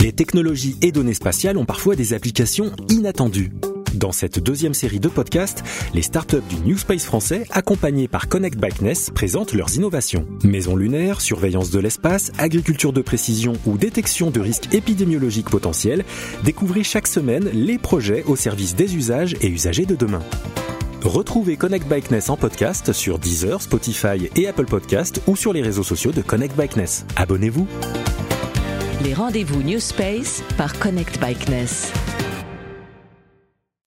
Les technologies et données spatiales ont parfois des applications inattendues. Dans cette deuxième série de podcasts, les startups du New Space français, accompagnés par Connect Bikeness, présentent leurs innovations. Maisons lunaires, surveillance de l'espace, agriculture de précision ou détection de risques épidémiologiques potentiels, découvrez chaque semaine les projets au service des usages et usagers de demain. Retrouvez Connect Bikeness en podcast sur Deezer, Spotify et Apple Podcast ou sur les réseaux sociaux de Connect Bikeness. Abonnez-vous. Les rendez-vous New Space par Connect Bikeness.